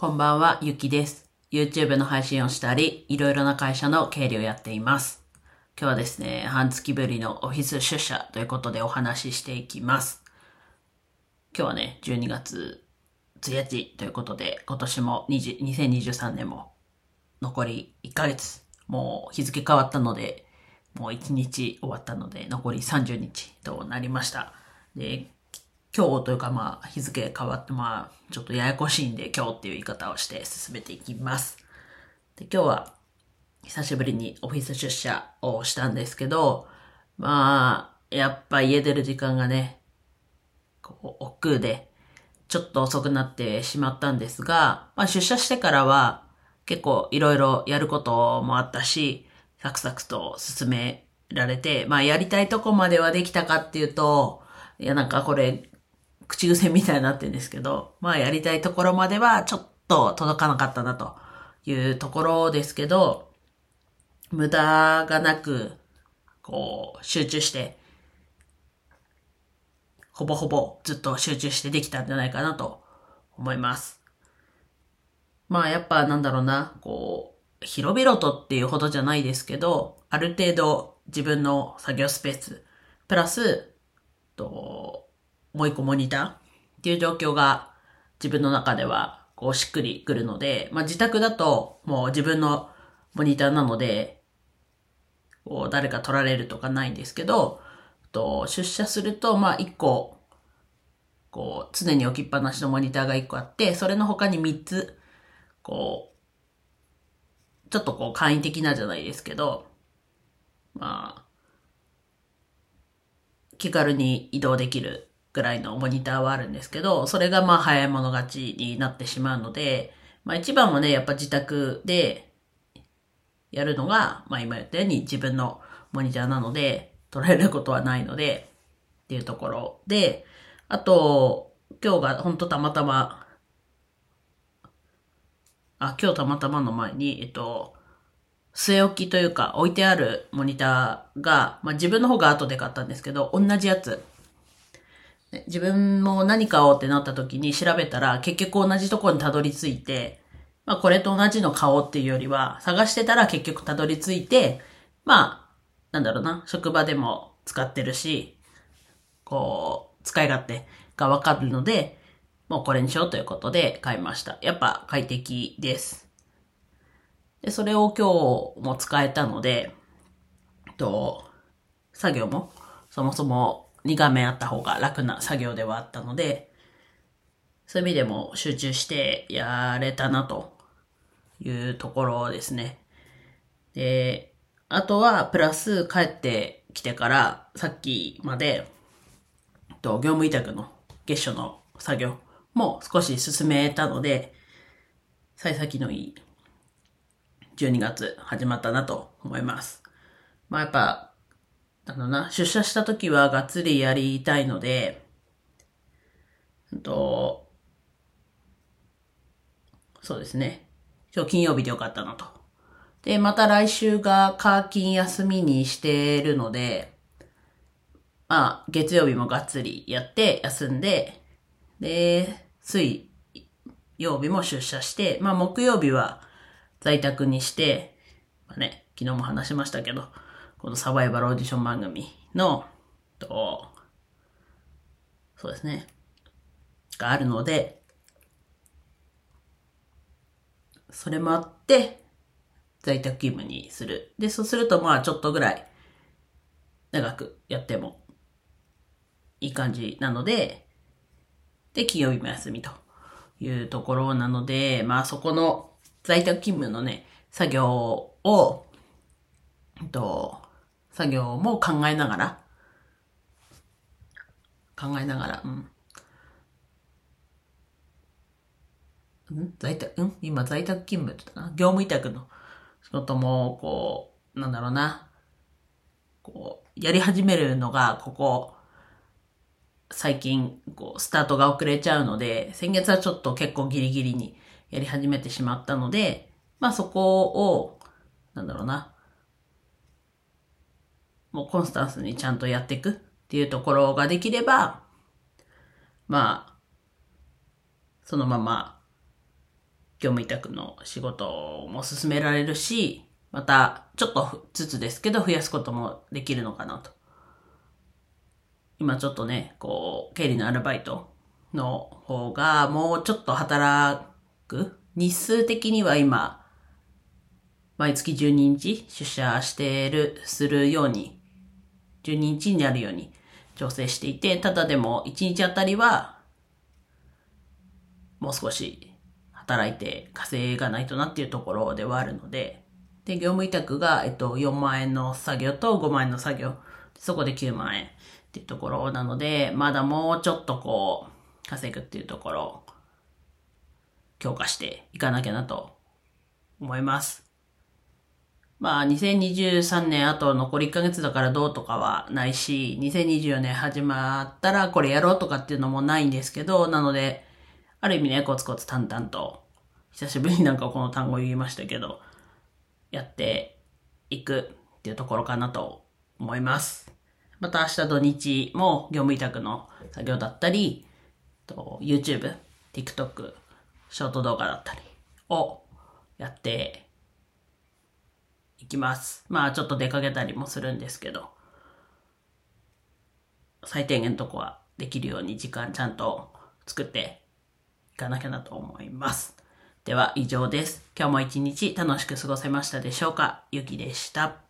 こんばんは、ゆきです。YouTube の配信をしたり、いろいろな会社の経理をやっています。今日はですね、半月ぶりのオフィス出社ということでお話ししていきます。今日はね、12月1日ということで、今年も20 2023年も残り1ヶ月。もう日付変わったので、もう1日終わったので、残り30日となりました。で、今日というかまあ日付変わってまあちょっとややこしいんで今日っていう言い方をして進めていきます。で、今日は久しぶりにオフィス出社をしたんですけど、まあ、やっぱ家出る時間がね、こう、億劫で、ちょっと遅くなってしまったんですが、まあ出社してからは結構いろいろやることもあったし、サクサクと進められて、まあやりたいとこまではできたかっていうと、いやなんかこれ、口癖みたいになってるんですけど、まあやりたいところまではちょっと届かなかったなというところですけど、無駄がなく、こう、集中して、ほぼほぼずっと集中してできたんじゃないかなと思います。まあやっぱなんだろうな、こう、広々とっていうほどじゃないですけど、ある程度自分の作業スペース、プラス、と、もう一個モニターっていう状況が自分の中ではこうしっくりくるので、まあ自宅だともう自分のモニターなので、こう誰か取られるとかないんですけど、と出社するとまあ一個、こう常に置きっぱなしのモニターが一個あって、それの他に三つ、こう、ちょっとこう簡易的なじゃないですけど、まあ、気軽に移動できるぐらいのモニターはあるんですけど、それがまあ早い者勝ちになってしまうので、まあ一番はね、やっぱ自宅でやるのが、まあ今言ったように自分のモニターなので、取られることはないので、っていうところで、あと、今日が本当たまたま、あ、今日たまたまの前に、えっと、据え置きというか置いてあるモニターが、まあ自分の方が後で買ったんですけど、同じやつ。ね自分も何買おうってなった時に調べたら結局同じところにたどり着いて、まあこれと同じの買おうっていうよりは探してたら結局たどり着いて、まあ、なんだろうな、職場でも使ってるし、こう、使い勝手がわかるので、もうこれにしようということで買いました。やっぱ快適です。で、それを今日も使えたので、と、作業もそもそも2画面あった方が楽な作業ではあったので、そういう意味でも集中してやれたなというところですね。で、あとはプラス帰ってきてからさっきまで、と業務委託の月初の作業も少し進めたので、幸先のいい12月始まったなと思います。まあやっぱ、あのな、出社した時はがっつりやりたいので、と、そうですね。今日金曜日でよかったなと。で、また来週が課金休みにしてるので、まあ、月曜日もがっつりやって休んで、で、水曜日も出社して、まあ木曜日は在宅にして、まあね、昨日も話しましたけど、このサバイバルオーディション番組の、と、そうですね、があるので、それもあって、在宅勤務にする。で、そうするとまあちょっとぐらい長くやってもいい感じなので、で、金曜日も休みというところなので、まあそこの在宅勤務のね、作業を、えっと、作業も考えながら、考えながら、うん。ん？在宅、ん？今在宅勤務って言ったかな業務委託の仕事も、こう、なんだろうな。こう、やり始めるのが、ここ、最近、こう、スタートが遅れちゃうので、先月はちょっと結構ギリギリにやり始めてしまったので、まあそこを、なんだろうな。もうコンスタンスにちゃんとやっていくっていうところができれば、まあ、そのまま、業務委託の仕事も進められるし、また、ちょっとずつですけど増やすこともできるのかなと。今ちょっとね、こう、経理のアルバイトの方がもうちょっと働く日数的には今、毎月12日出社してる、するように、12日になるように調整していて、ただでも1日あたりは、もう少し働いて稼がないとなっていうところではあるので、で、業務委託が、えっと、4万円の作業と5万円の作業、そこで9万円っていうところなので、まだもうちょっとこう、稼ぐっていうところ、強化していかなきゃなと思います。まあ、2023年あと残り1ヶ月だからどうとかはないし、2024年始まったらこれやろうとかっていうのもないんですけど、なので、ある意味ね、コツコツ淡々と、久しぶりになんかこの単語言いましたけど、やっていくっていうところかなと思います。また明日土日も業務委託の作業だったり、YouTube、TikTok、ショート動画だったりをやっていきます。まあちょっと出かけたりもするんですけど、最低限のとこはできるように時間ちゃんと作っていかなきゃなと思います。では以上です。今日も一日楽しく過ごせましたでしょうか？ゆきでした。